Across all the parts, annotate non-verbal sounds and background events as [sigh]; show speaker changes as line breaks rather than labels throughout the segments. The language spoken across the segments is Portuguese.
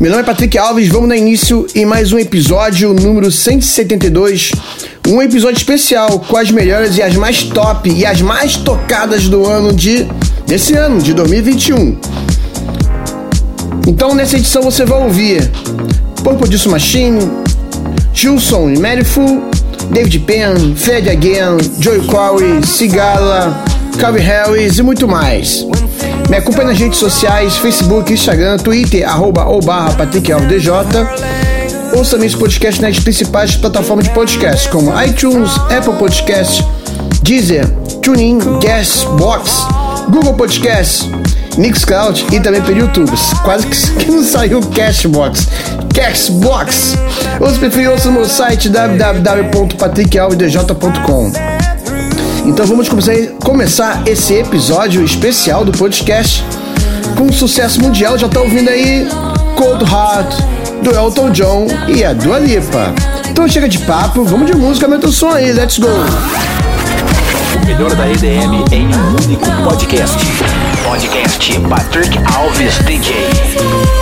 Meu nome é Patrick Alves, vamos dar início em mais um episódio número 172. Um episódio especial com as melhores e as mais top e as mais tocadas do ano de desse ano, de 2021. Então nessa edição você vai ouvir Purple Disco Machine, Gilson e Maryful, David Penn, Fred Again, Joey Corey, Sigala, Calvin Harris e muito mais. Me acompanhe nas redes sociais, Facebook, Instagram, Twitter, arroba ou barra PatrickAlvesDJ. Ouça também esse podcast nas principais plataformas de podcast, como iTunes, Apple Podcast, Deezer, TuneIn, Gasbox, Google Podcast, Mixcloud e também pelo YouTube. Quase que [laughs] não saiu Cashbox. Cashbox. Ou se preferir, ouça no meu site www.patrickalvedj.com. Então vamos começar, esse episódio especial do podcast com um sucesso mundial. Já tá ouvindo aí Cold Heart, do Elton John e a Dua Lipa. Então chega de papo, vamos de música, aumenta o som aí, let's go!
O melhor da EDM em um único podcast. Podcast Patrick Alves DJ.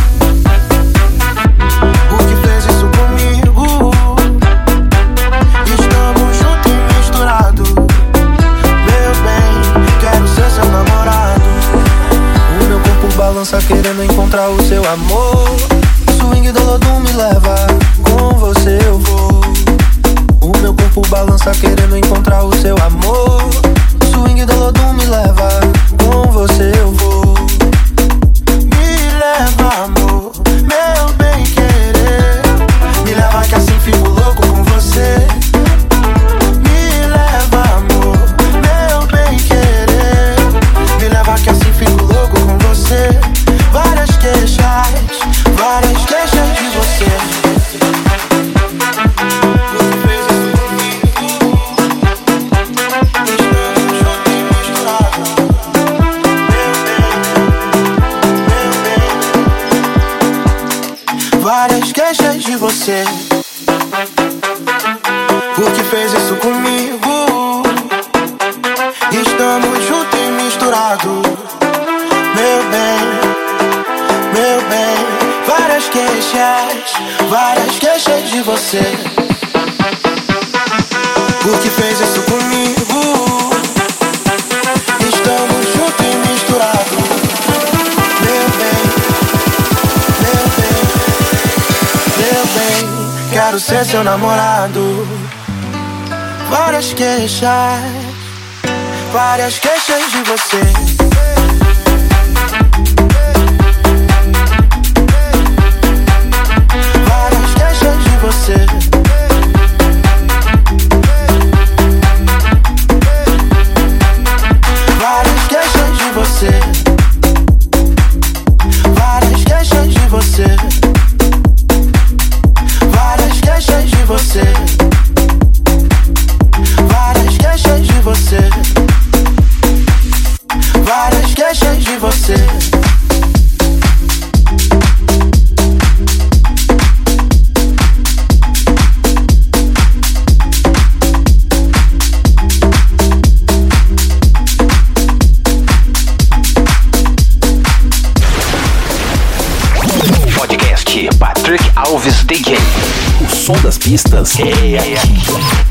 Balança querendo encontrar o seu amor. Swing do Lodum me leva, com você eu vou. O meu corpo balança querendo encontrar o seu amor. Swing do Lodum me leva, com você eu vou. Me leva, amor, Quero ser seu namorado. Várias queixas, várias queixas de você. Várias queixas de você.
Som das pistas é aqui.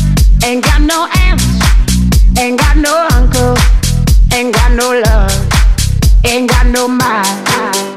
Ain't got no aunts, ain't got no uncle, ain't got no love, ain't got no mind.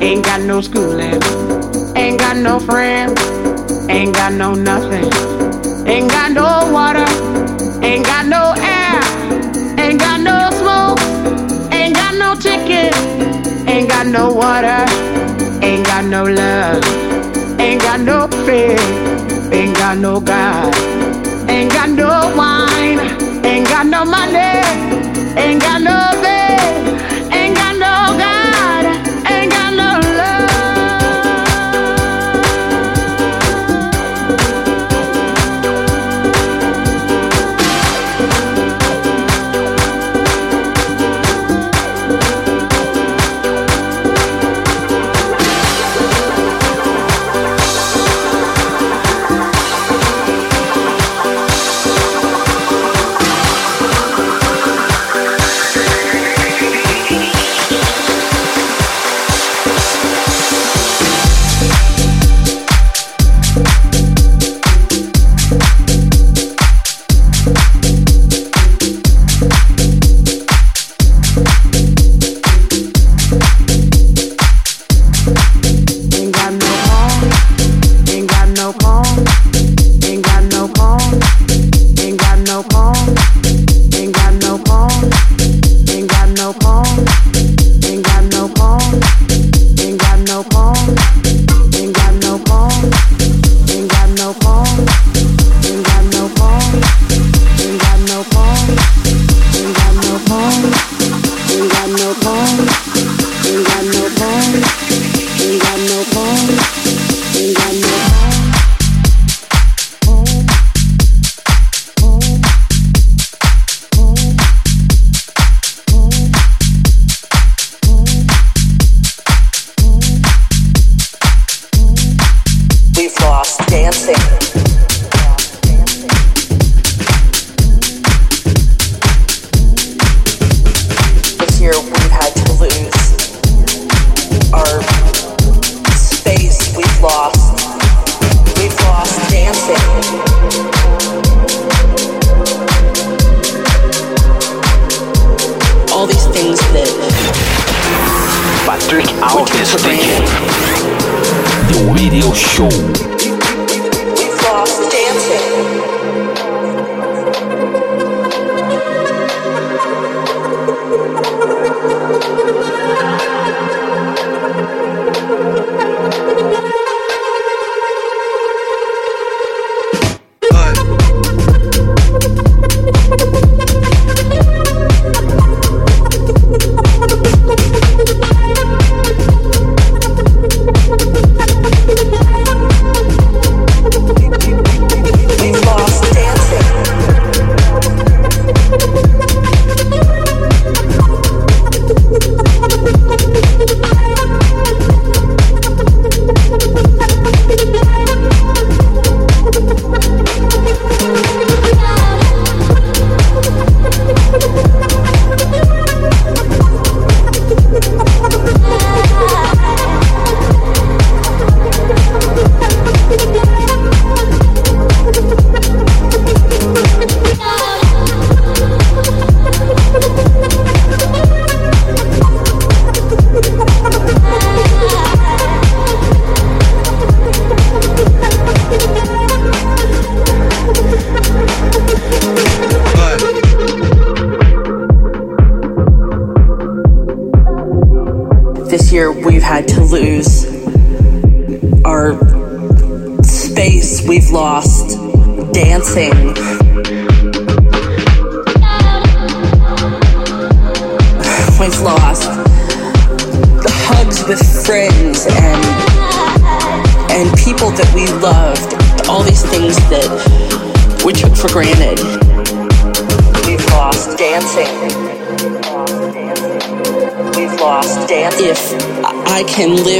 Ain't got no schooling. Ain't got no friends. Ain't got no nothing. Ain't got no water. Ain't got no air. Ain't got no smoke. Ain't got no ticket, Ain't got no water. Ain't got no love. Ain't got no fear. Ain't got no God. Ain't got no wine. Ain't got no money. Ain't got no
bed.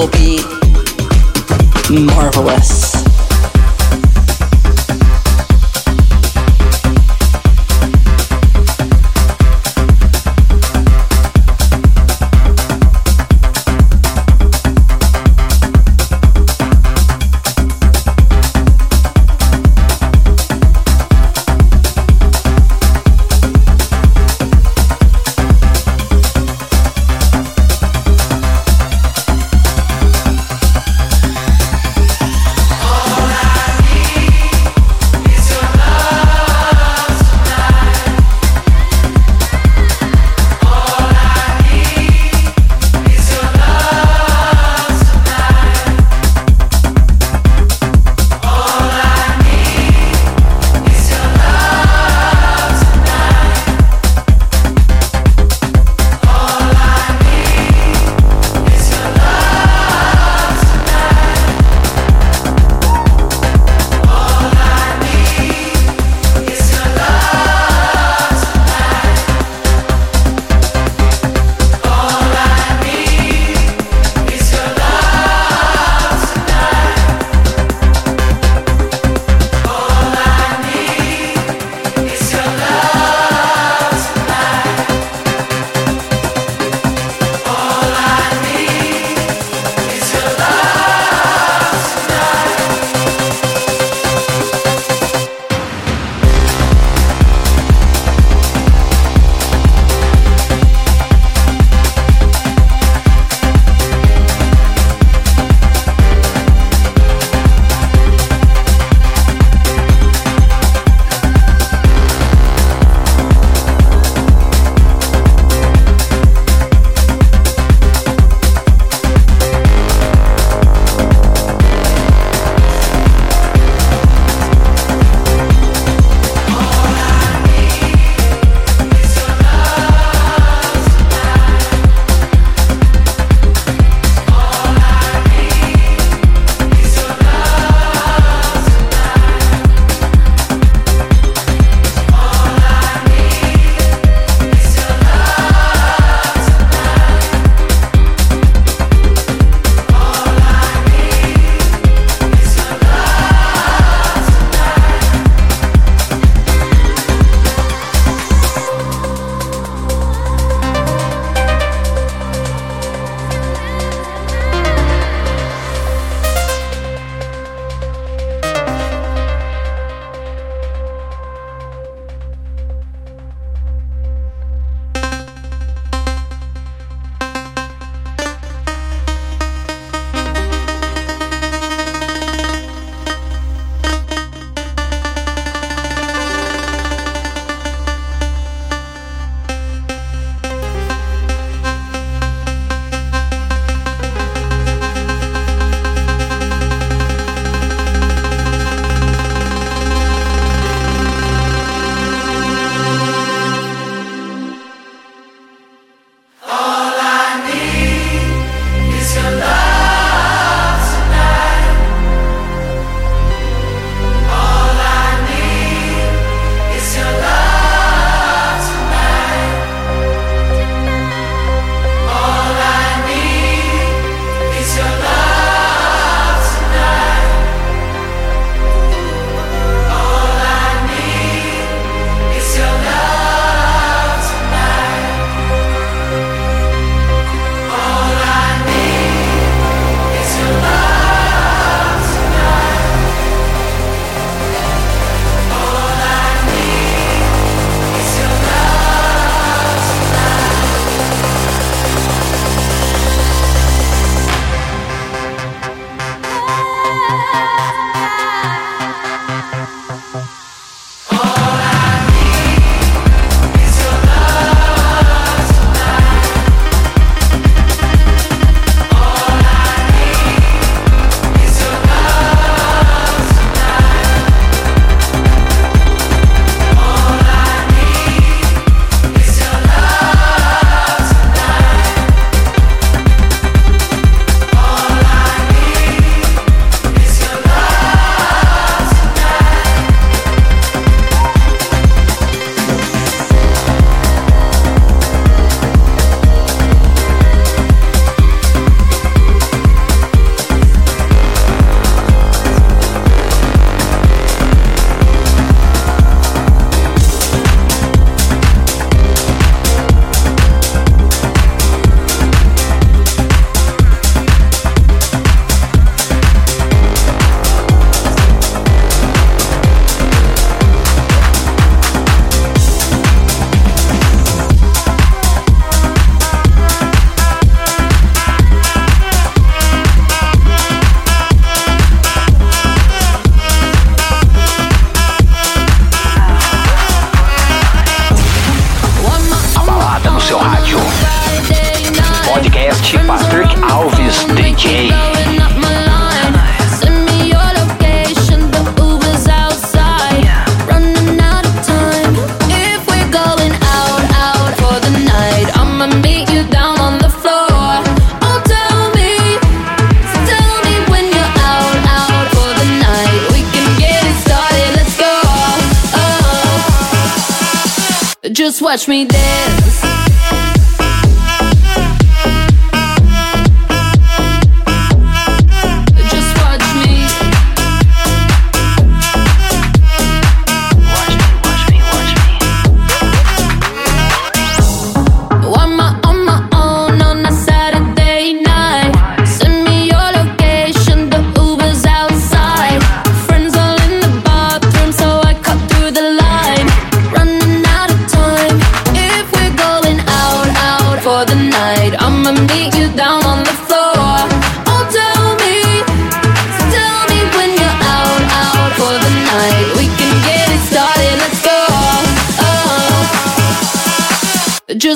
will be marvelous.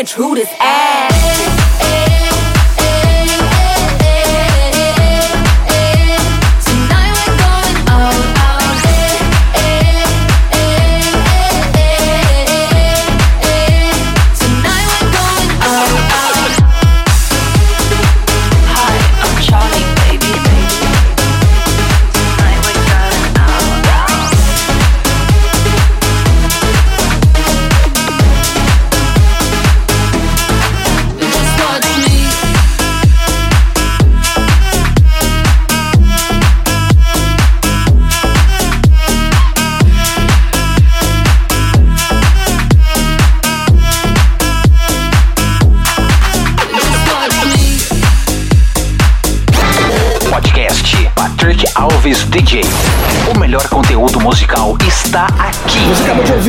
I'ma
this ass.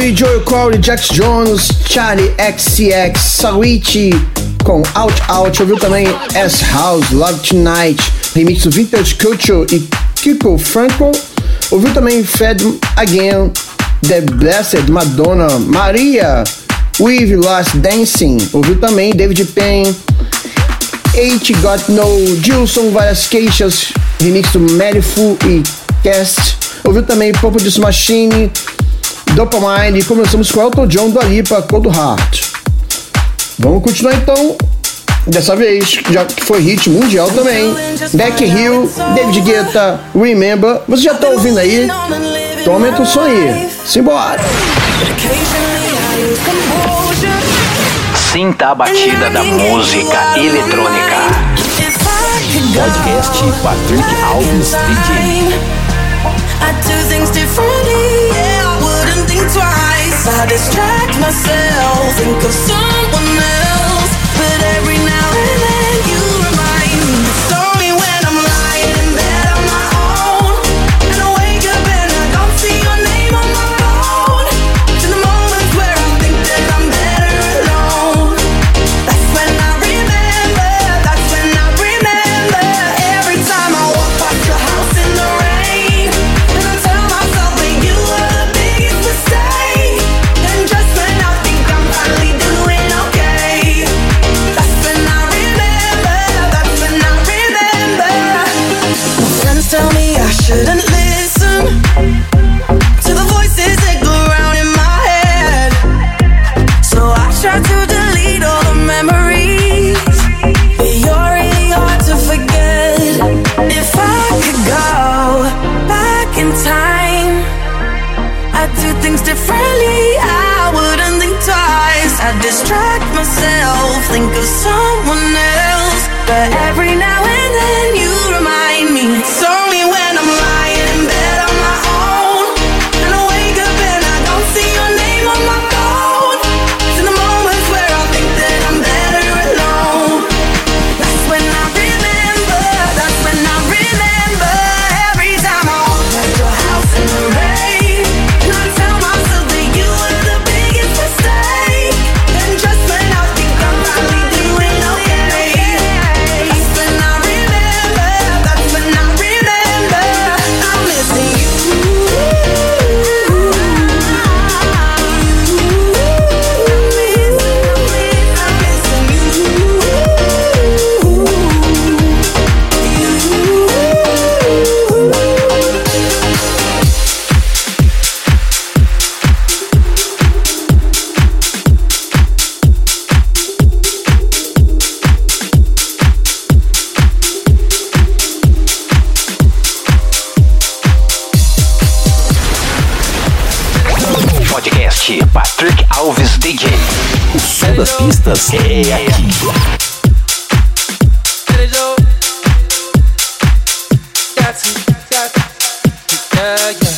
Joey Joel Corey, Jax Jones, Charlie XCX, Sawichi com Out Out. Ouviu também S House, Love Tonight, remix do Vintage Culture e Kiko Franco. Ouviu também Fed Again, The Blessed, Madonna, Maria, We've Lost Dancing. Ouviu também David Payne, H Got No, Gilson, várias queixas, remix do Mary Fu e Cast. Ouviu também Popo Machine, Dopamine, começamos com Elton John, do Lipa, Cold Heart. Vamos continuar então, dessa vez, já que foi hit mundial também. Beck Hill, David Guetta, Remember, você já tá ouvindo aí? Então aumenta o som aí, simbora!
Sinta a batida da música eletrônica.
Podcast Patrick Alves DJ.
I do things differently. twice. I distract myself and consume. got to, got to,
yeah, yeah.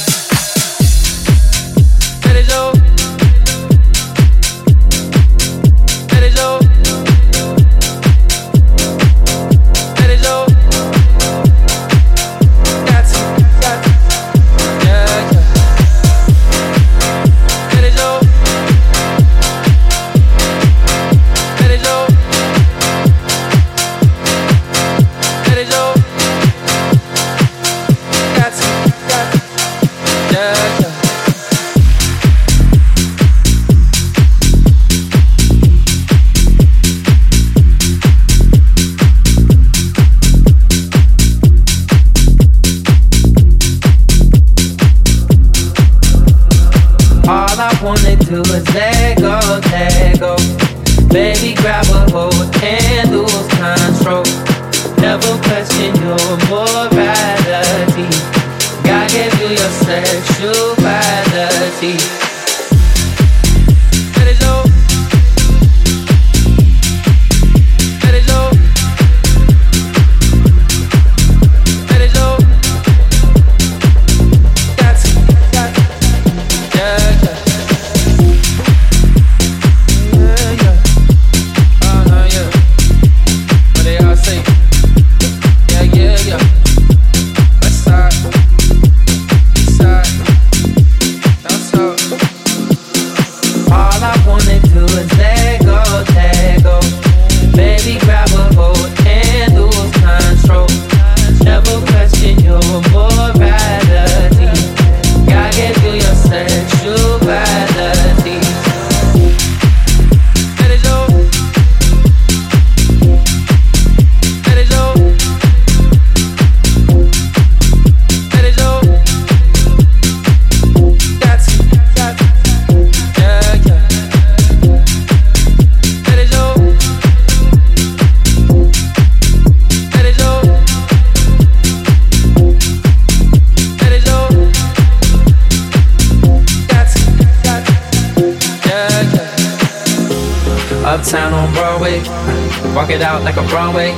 it out like a Broadway.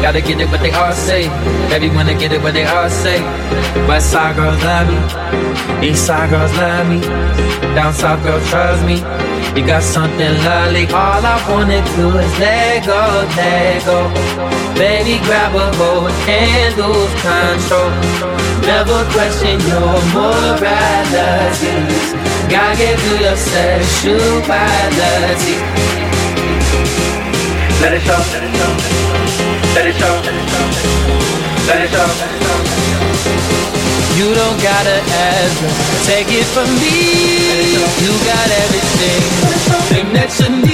Gotta get it what they all say. Everyone to get it what they all say. West side girls love me. East side girls love me. Down south girls trust me. You got something lovely. All I wanna do is let go, let go. Baby, grab a hold and lose control. Never question your morality. Gotta get through your sexuality. Let it show. Let it show. Let it show. You don't gotta ask, take it from me. You got everything, thing that you need.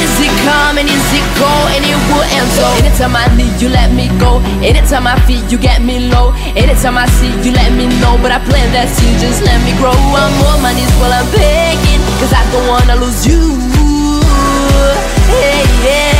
is it
come and is it go and it will end so. Anytime I need you let me go. Anytime I feel you get me low. Anytime I see you let me know. But I plan that you just let me grow. I'm on my knees while I'm begging cause I don't wanna lose you. Hey yeah.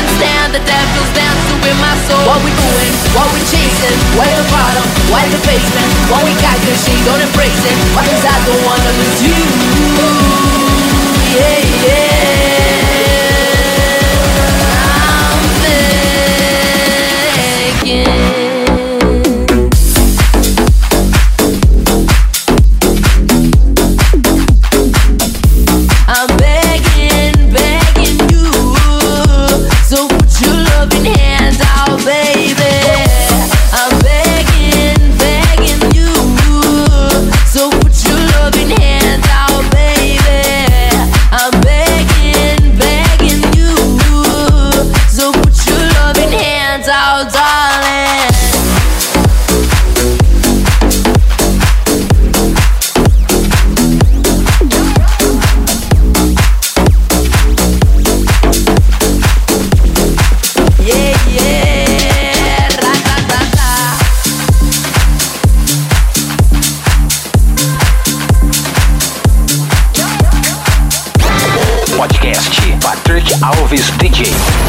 understand the devil's dancing with my soul. What we doing? What we chasing? Where the bottom? Why the basement? What we got? Cause she don't embrace it. Why cause I don't wanna lose you. Yeah, yeah.
is DJ.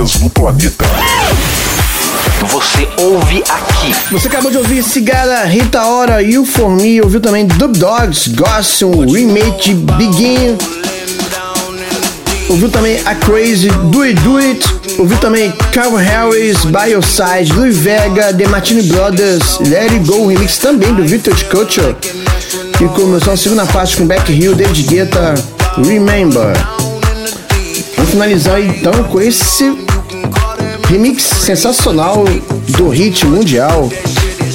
vidas no planeta.
Você ouve aqui.
Você acabou de ouvir Cigara, Rita Ora e o Formi. Ouviu também Dub Dogs, Gossum, Remake, Biguinho. Ouviu também A Crazy, Do It Do It. Ouviu também Carl Harris, Bioside, Louis Vega, The Martini Brothers, Let It Go, remix também do Victor Culture. E começou a segunda parte com Back Hill, David Guetta, Remember. Vamos finalizar então com esse remix sensacional do hit mundial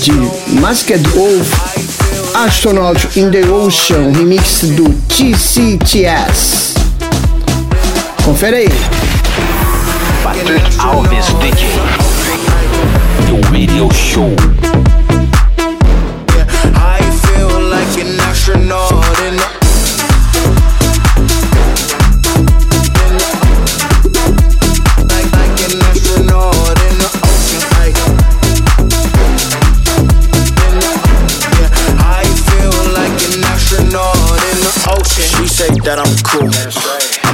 de Masked Wolf Astronaut in the Ocean, remix do TCTS. Confere aí.
Patrick Alves DJ. The Radio Show.
I feel like an astronaut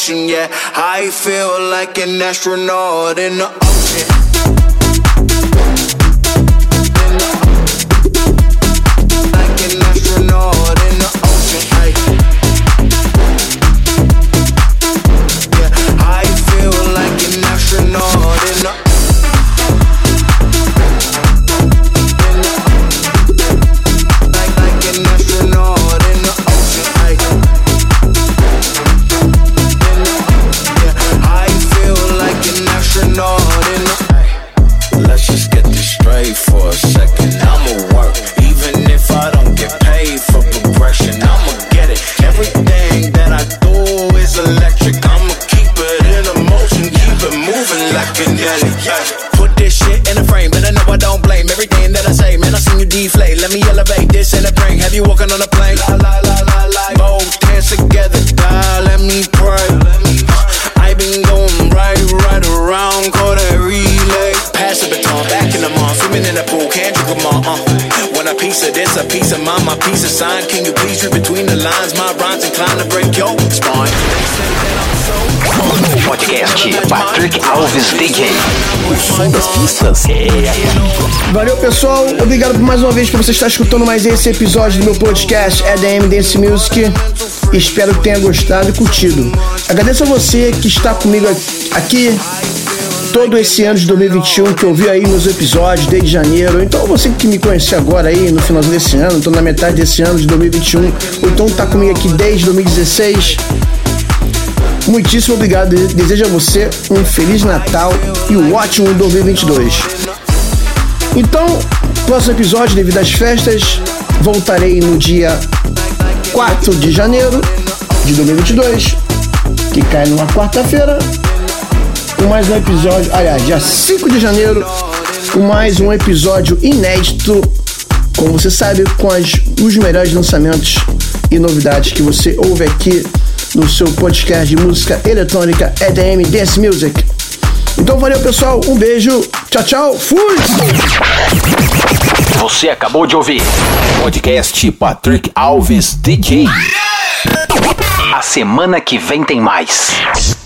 motion. Yeah, I feel like an astronaut in the ocean.
Alves DJ.
O som das pistas é aqui.
Valeu, pessoal. Obrigado por mais uma vez por você estar escutando mais esse episódio do meu podcast EDM Dance Music. Espero que tenha gostado e curtido. Agradeço a você que está comigo aqui todo esse ano de 2021, que ouviu aí meus episódios desde janeiro. Então você que me conheceu agora aí no finalzinho desse ano, estou na metade desse ano de 2021, ou então está comigo aqui desde 2016. Muitíssimo obrigado. Desejo a você um Feliz Natal e um ótimo 2022. Então, próximo episódio, devido às festas, voltarei no dia 4 de janeiro de 2022, que cai numa quarta-feira, com mais um episódio. Aliás, dia 5 de janeiro, com mais um episódio inédito, como você sabe, com as, os melhores lançamentos e novidades que você ouve aqui no seu podcast de música eletrônica EDM Dance Music. Então valeu pessoal, um beijo, tchau tchau, fui!
Você acabou de ouvir
Podcast Patrick Alves DJ.
A semana que vem tem mais.